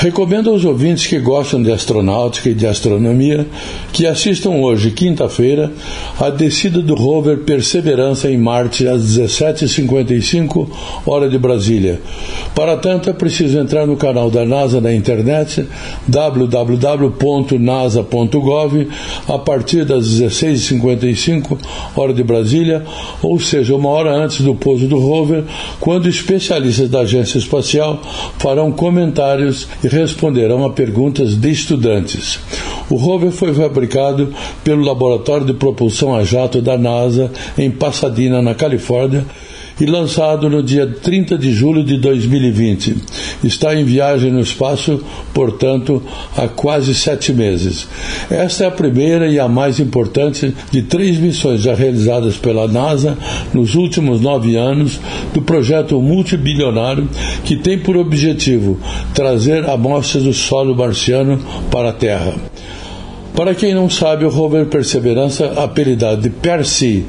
Recomendo aos ouvintes que gostam de astronáutica e de astronomia que assistam hoje, quinta-feira, a descida do rover Perseverança em Marte às 17h55, hora de Brasília. Para tanto, é preciso entrar no canal da NASA na internet, www.nasa.gov, a partir das 16h55, hora de Brasília, ou seja, uma hora antes do pouso do rover, quando especialistas da agência espacial farão comentários e responderão a perguntas de estudantes. O rover foi fabricado pelo Laboratório de Propulsão a Jato da NASA em Pasadena, na Califórnia, e lançado no dia 30 de julho de 2020. Está em viagem no espaço, portanto, há quase sete meses. Esta é a primeira e a mais importante de três missões já realizadas pela NASA nos últimos nove anos do projeto multibilionário que tem por objetivo trazer amostras do solo marciano para a Terra. Para quem não sabe, o rover Perseverança, apelidado de Percy,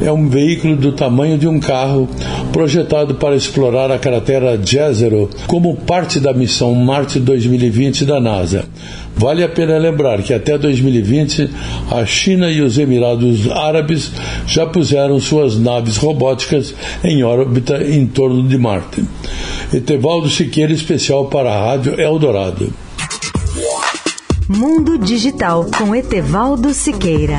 é um veículo do tamanho de um carro projetado para explorar a cratera Jezero como parte da missão Marte 2020 da NASA. Vale a pena lembrar que até 2020 a China e os Emirados Árabes já puseram suas naves robóticas em órbita em torno de Marte. Etevaldo Siqueira, especial para a Rádio Eldorado. Mundo Digital com Etevaldo Siqueira.